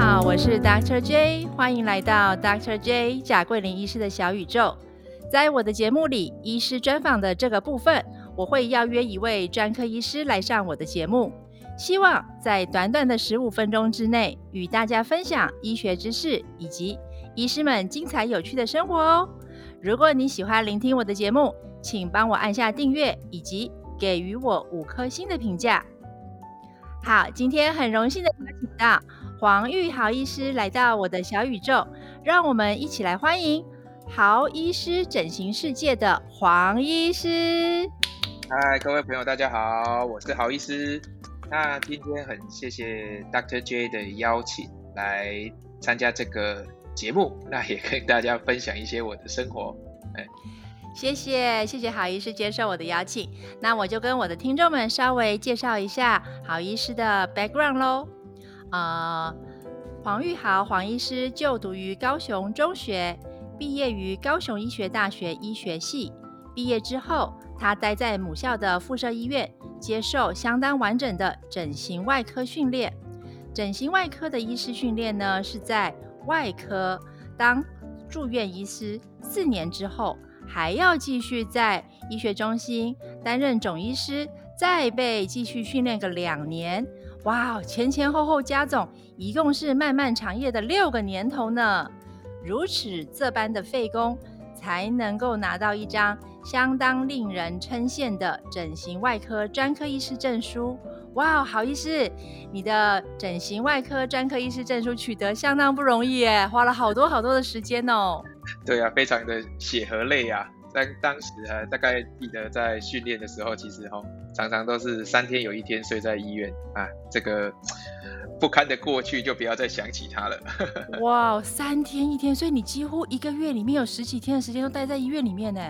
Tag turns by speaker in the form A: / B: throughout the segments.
A: 好，我是 Doctor J，欢迎来到 Doctor J 贾桂林医师的小宇宙。在我的节目里，医师专访的这个部分，我会邀约一位专科医师来上我的节目，希望在短短的十五分钟之内，与大家分享医学知识以及医师们精彩有趣的生活哦。如果你喜欢聆听我的节目，请帮我按下订阅以及给予我五颗星的评价。好，今天很荣幸的邀请到黄玉豪医师来到我的小宇宙，让我们一起来欢迎豪医师整形世界的黄医师。
B: 嗨，各位朋友，大家好，我是豪医师。那今天很谢谢 Dr. J 的邀请来参加这个节目，那也跟大家分享一些我的生活。哎，
A: 谢谢谢谢郝医师接受我的邀请，那我就跟我的听众们稍微介绍一下郝医师的 background 喽。呃，黄玉豪黄医师就读于高雄中学，毕业于高雄医学大学医学系。毕业之后，他待在母校的附设医院，接受相当完整的整形外科训练。整形外科的医师训练呢，是在外科当住院医师四年之后，还要继续在医学中心担任总医师，再被继续训练个两年。哇，前前后后加总，一共是漫漫长夜的六个年头呢。如此这般的费工，才能够拿到一张相当令人称羡的整形外科专科医师证书。哇，好医师，你的整形外科专科医师证书取得相当不容易耶，花了好多好多的时间哦。
B: 对啊，非常的血和泪啊。在当时啊，大概记得在训练的时候，其实哈，常常都是三天有一天睡在医院啊，这个不堪的过去就不要再想起它了。
A: 哇，三天一天，所以你几乎一个月里面有十几天的时间都待在医院里面呢。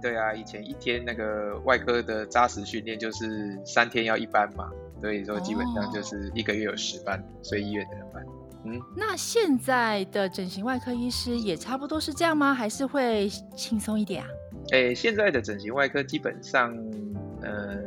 B: 对啊，以前一天那个外科的扎实训练就是三天要一班嘛，所以说基本上就是一个月有十班睡医院的班。
A: 嗯，那现在的整形外科医师也差不多是这样吗？还是会轻松一点啊？
B: 诶，现在的整形外科基本上，呃，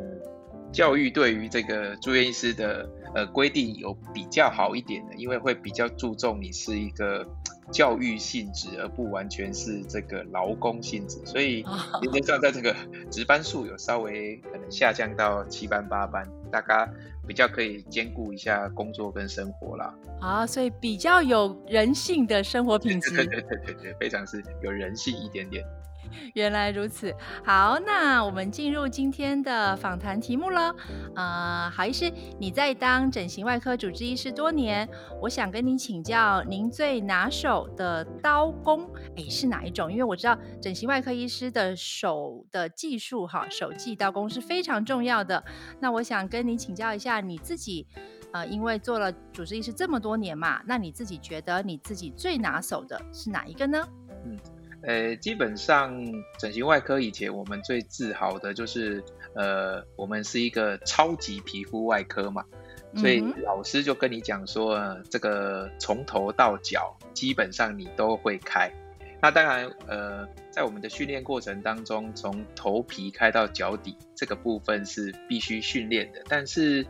B: 教育对于这个住院医师的呃规定有比较好一点的，因为会比较注重你是一个教育性质，而不完全是这个劳工性质，所以原则上在这个 值班数有稍微可能下降到七班八班，大家比较可以兼顾一下工作跟生活啦。
A: 啊，所以比较有人性的生活品质，
B: 对对对对对，非常是有人性一点点。
A: 原来如此，好，那我们进入今天的访谈题目了。呃，郝医师，你在当整形外科主治医师多年，我想跟您请教，您最拿手的刀工，哎，是哪一种？因为我知道整形外科医师的手的技术，哈，手技刀工是非常重要的。那我想跟您请教一下，你自己，呃，因为做了主治医师这么多年嘛，那你自己觉得你自己最拿手的是哪一个呢？嗯。
B: 呃，基本上整形外科以前我们最自豪的就是，呃，我们是一个超级皮肤外科嘛，所以老师就跟你讲说，这个从头到脚基本上你都会开。那当然，呃，在我们的训练过程当中，从头皮开到脚底这个部分是必须训练的，但是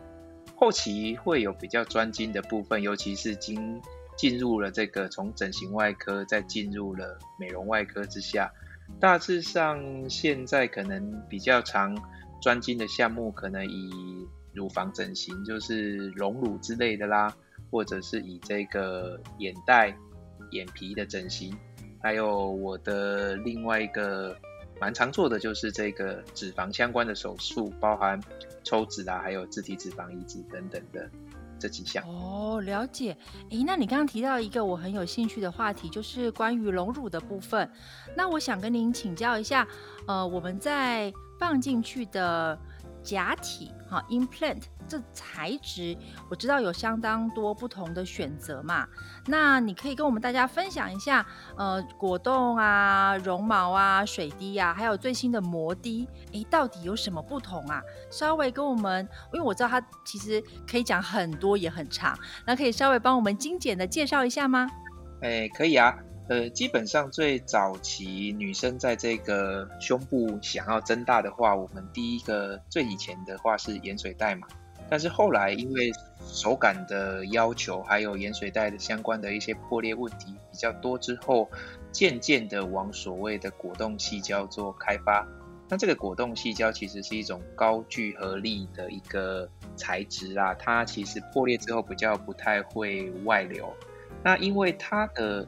B: 后期会有比较专精的部分，尤其是经。进入了这个从整形外科，再进入了美容外科之下，大致上现在可能比较常专精的项目，可能以乳房整形，就是隆乳之类的啦，或者是以这个眼袋、眼皮的整形，还有我的另外一个蛮常做的就是这个脂肪相关的手术，包含抽脂啊，还有自体脂肪移植等等的。这几项
A: 哦，了解。诶，那你刚刚提到一个我很有兴趣的话题，就是关于隆乳的部分。那我想跟您请教一下，呃，我们在放进去的假体，哈，implant。这材质我知道有相当多不同的选择嘛，那你可以跟我们大家分享一下，呃，果冻啊、绒毛啊、水滴啊，还有最新的膜滴，诶，到底有什么不同啊？稍微跟我们，因为我知道它其实可以讲很多也很长，那可以稍微帮我们精简的介绍一下吗？
B: 诶，可以啊，呃，基本上最早期女生在这个胸部想要增大的话，我们第一个最以前的话是盐水袋嘛。但是后来因为手感的要求，还有盐水袋的相关的一些破裂问题比较多之后，渐渐的往所谓的果冻细胶做开发。那这个果冻细胶其实是一种高聚合力的一个材质啊，它其实破裂之后比较不太会外流。那因为它的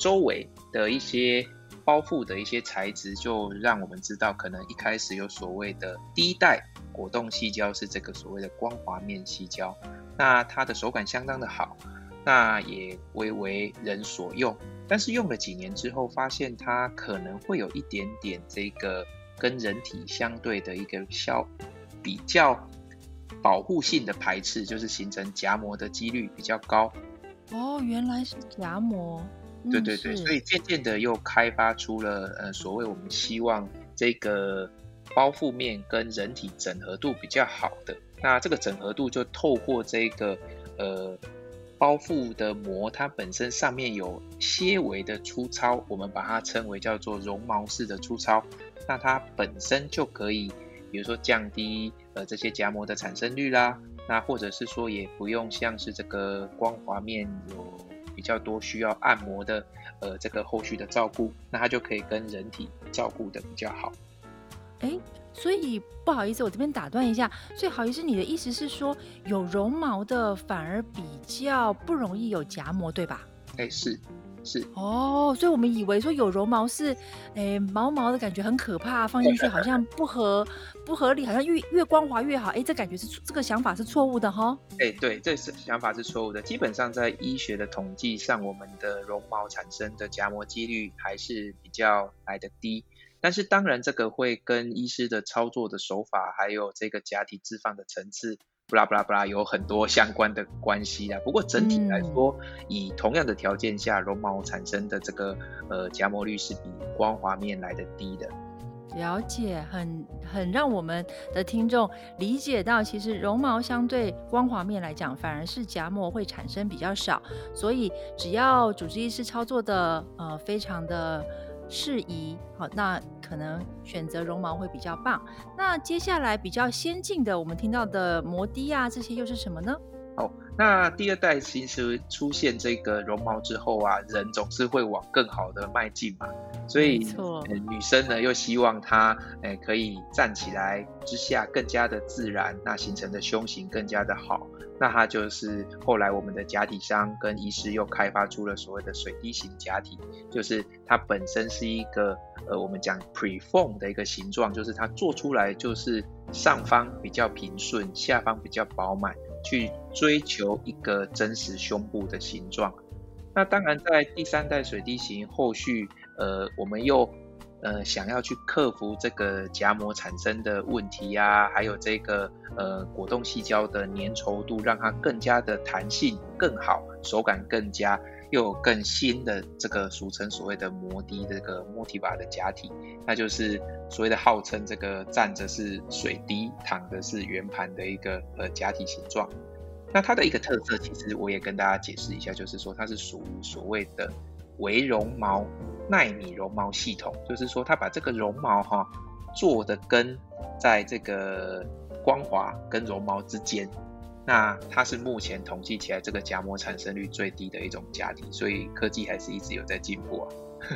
B: 周围的一些包覆的一些材质，就让我们知道，可能一开始有所谓的第一代果冻细胶是这个所谓的光滑面细胶，那它的手感相当的好，那也为为人所用。但是用了几年之后，发现它可能会有一点点这个。跟人体相对的一个消比较保护性的排斥，就是形成夹膜的几率比较高。
A: 哦，原来是夹膜。
B: 对对对，所以渐渐的又开发出了呃所谓我们希望这个包覆面跟人体整合度比较好的。那这个整合度就透过这个呃包覆的膜，它本身上面有些微的粗糙，我们把它称为叫做绒毛式的粗糙。那它本身就可以，比如说降低呃这些夹膜的产生率啦，那或者是说也不用像是这个光滑面有比较多需要按摩的呃这个后续的照顾，那它就可以跟人体照顾的比较好。
A: 哎，所以不好意思，我这边打断一下，所以好意思，你的意思是说有绒毛的反而比较不容易有夹膜，对吧？
B: 哎，是。是
A: 哦，所以我们以为说有绒毛是，诶毛毛的感觉很可怕，放进去好像不合不合理，好像越越光滑越好。哎，这感觉是这个想法是错误的哈。
B: 哎，对，这是想法是错误的。基本上在医学的统计上，我们的绒毛产生的夹膜几率还是比较来的低。但是当然，这个会跟医师的操作的手法，还有这个假体置放的层次。不啦不啦不啦，有很多相关的关系啊。不过整体来说，以同样的条件下，绒毛产生的这个呃夹膜率是比光滑面来的低的。
A: 了解，很很让我们的听众理解到，其实绒毛相对光滑面来讲，反而是夹膜会产生比较少。所以只要主治医师操作的呃非常的。适宜好，那可能选择绒毛会比较棒。那接下来比较先进的，我们听到的摩的啊，这些又是什么呢？
B: 哦，那第二代其实出现这个绒毛之后啊，人总是会往更好的迈进嘛。所以，女生呢又希望她诶可以站起来之下更加的自然，那形成的胸型更加的好。那它就是后来我们的假体商跟医师又开发出了所谓的水滴型假体，就是它本身是一个呃我们讲 preform 的一个形状，就是它做出来就是上方比较平顺，下方比较饱满，去追求一个真实胸部的形状。那当然在第三代水滴型后续，呃我们又。呃，想要去克服这个夹膜产生的问题呀，还有这个呃果冻细胶的粘稠度，让它更加的弹性更好，手感更加，又有更新的这个俗称所谓的摩的这个 Motiva 的假体，那就是所谓的号称这个站着是水滴，躺着是圆盘的一个呃假体形状。那它的一个特色，其实我也跟大家解释一下，就是说它是属于所谓的微绒毛。纳米绒毛系统，就是说它把这个绒毛哈做的跟在这个光滑跟绒毛之间，那它是目前统计起来这个夹膜产生率最低的一种假体，所以科技还是一直有在进步啊。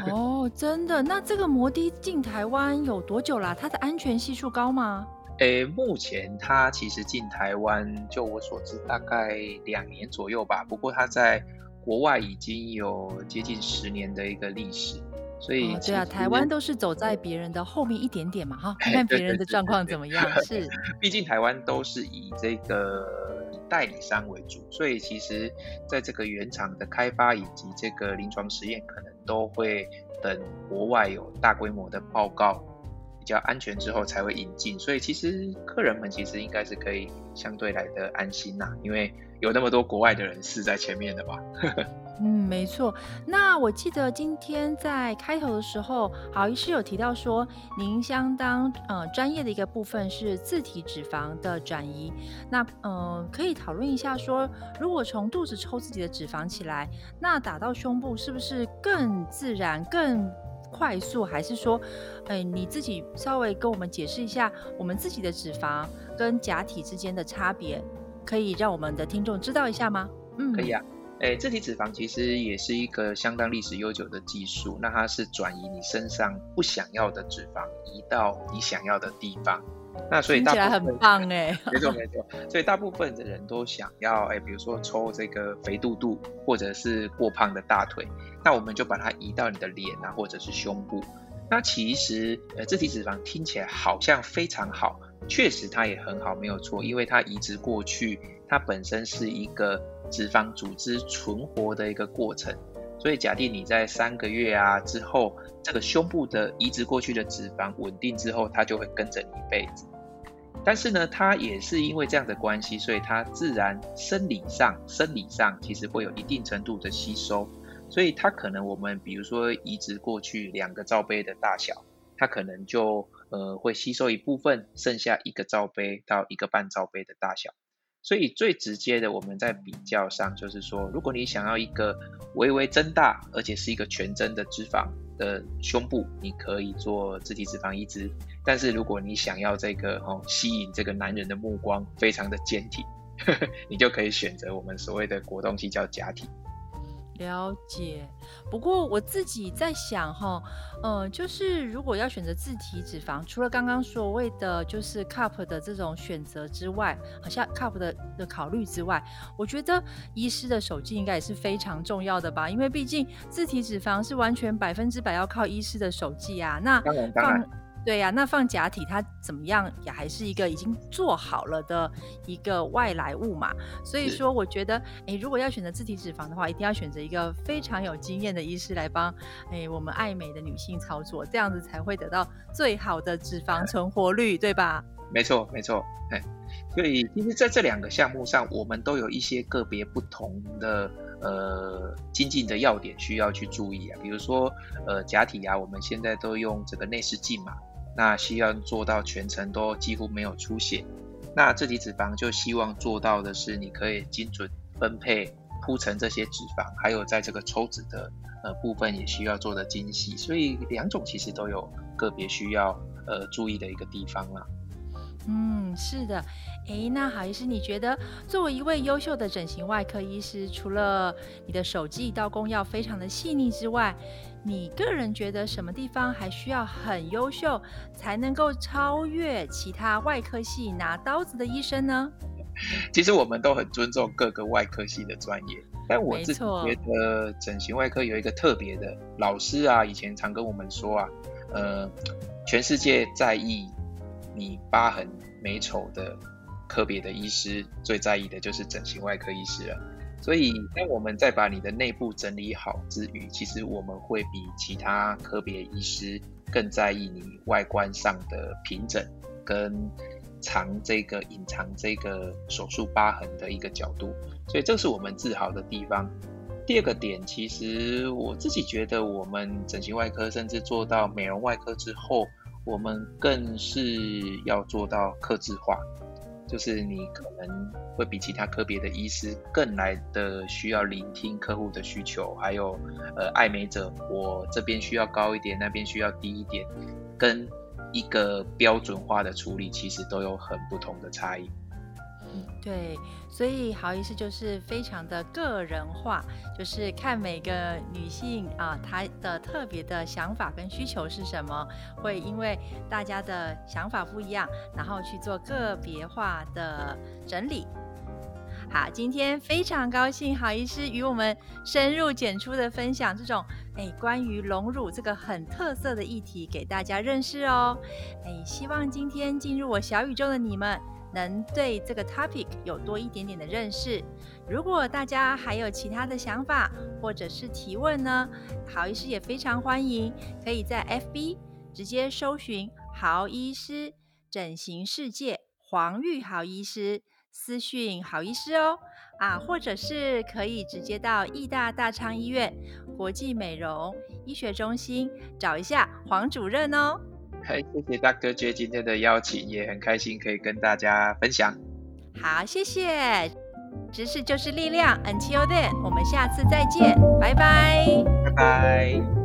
A: 哦，真的？那这个摩的进台湾有多久啦？它的安全系数高吗？
B: 诶，目前它其实进台湾，就我所知大概两年左右吧。不过它在国外已经有接近十年的一个历史，所以
A: 对啊，台湾都是走在别人的后面一点点嘛，哈，看看别人的状况怎么样。是，
B: 毕竟台湾都是以这个代理商为主，所以其实在这个原厂的开发以及这个临床实验，可能都会等国外有大规模的报告。比较安全之后才会引进，所以其实客人们其实应该是可以相对来的安心呐，因为有那么多国外的人士在前面的吧。
A: 嗯，没错。那我记得今天在开头的时候，好医师有提到说，您相当呃专业的一个部分是自体脂肪的转移。那呃，可以讨论一下说，如果从肚子抽自己的脂肪起来，那打到胸部是不是更自然、更？快速，还是说，哎，你自己稍微跟我们解释一下我们自己的脂肪跟假体之间的差别，可以让我们的听众知道一下吗？
B: 嗯，可以啊。哎，自体脂肪其实也是一个相当历史悠久的技术，那它是转移你身上不想要的脂肪，移到你想要的地方。那所以
A: 听起来很棒哎，
B: 没错没错。所以大部分的人都想要哎，比如说抽这个肥肚肚，或者是过胖的大腿，那我们就把它移到你的脸啊，或者是胸部。那其实呃，自体脂肪听起来好像非常好，确实它也很好，没有错，因为它移植过去，它本身是一个脂肪组织存活的一个过程。所以假定你在三个月啊之后，这个胸部的移植过去的脂肪稳定之后，它就会跟着你一辈子。但是呢，它也是因为这样的关系，所以它自然生理上、生理上其实会有一定程度的吸收。所以它可能我们比如说移植过去两个罩杯的大小，它可能就呃会吸收一部分，剩下一个罩杯到一个半罩杯的大小。所以最直接的，我们在比较上就是说，如果你想要一个微微增大，而且是一个全真的脂肪的胸部，你可以做自体脂肪移植；但是如果你想要这个哦吸引这个男人的目光，非常的坚挺，你就可以选择我们所谓的果冻肌叫假体。
A: 了解，不过我自己在想哈，嗯，就是如果要选择自体脂肪，除了刚刚所谓的就是 cup 的这种选择之外，好像 cup 的的考虑之外，我觉得医师的手记应该也是非常重要的吧，因为毕竟自体脂肪是完全百分之百要靠医师的手记啊，那
B: 当然当然。
A: 对呀，那放假体它怎么样也还是一个已经做好了的一个外来物嘛，所以说我觉得，哎，如果要选择自体脂肪的话，一定要选择一个非常有经验的医师来帮，哎，我们爱美的女性操作，这样子才会得到最好的脂肪 存活率，对吧？
B: 没错，没错，哎，所以其实在这两个项目上，我们都有一些个别不同的呃精进的要点需要去注意啊，比如说呃假体啊，我们现在都用这个内视镜嘛。那需要做到全程都几乎没有出血，那自体脂肪就希望做到的是，你可以精准分配铺成这些脂肪，还有在这个抽脂的呃部分也需要做的精细，所以两种其实都有个别需要呃注意的一个地方啦。
A: 嗯，是的，诶，那好医师，你觉得作为一位优秀的整形外科医师，除了你的手技刀工要非常的细腻之外，你个人觉得什么地方还需要很优秀，才能够超越其他外科系拿刀子的医生呢？
B: 其实我们都很尊重各个外科系的专业，但我自己觉得整形外科有一个特别的老师啊，以前常跟我们说啊，呃，全世界在意。你疤痕美丑的科别的医师最在意的就是整形外科医师了，所以当我们再把你的内部整理好之余，其实我们会比其他科别医师更在意你外观上的平整跟藏这个隐藏这个手术疤痕的一个角度，所以这是我们自豪的地方。第二个点，其实我自己觉得我们整形外科甚至做到美容外科之后。我们更是要做到克制化，就是你可能会比其他科别的医师更来的需要聆听客户的需求，还有呃爱美者，我这边需要高一点，那边需要低一点，跟一个标准化的处理其实都有很不同的差异。
A: 对，所以好意思就是非常的个人化，就是看每个女性啊，她的特别的想法跟需求是什么，会因为大家的想法不一样，然后去做个别化的整理。好，今天非常高兴好医师与我们深入简出的分享这种哎关于隆乳这个很特色的议题给大家认识哦。哎，希望今天进入我小宇宙的你们。能对这个 topic 有多一点点的认识。如果大家还有其他的想法或者是提问呢，好医师也非常欢迎，可以在 FB 直接搜寻“好医师整形世界”黄玉好医师私讯好医师哦，啊，或者是可以直接到义大大昌医院国际美容医学中心找一下黄主任哦。
B: 嗨，谢谢大哥爵今天的邀请，也很开心可以跟大家分享。
A: 好，谢谢，知识就是力量，Until then，我们下次再见，拜拜，
B: 拜拜。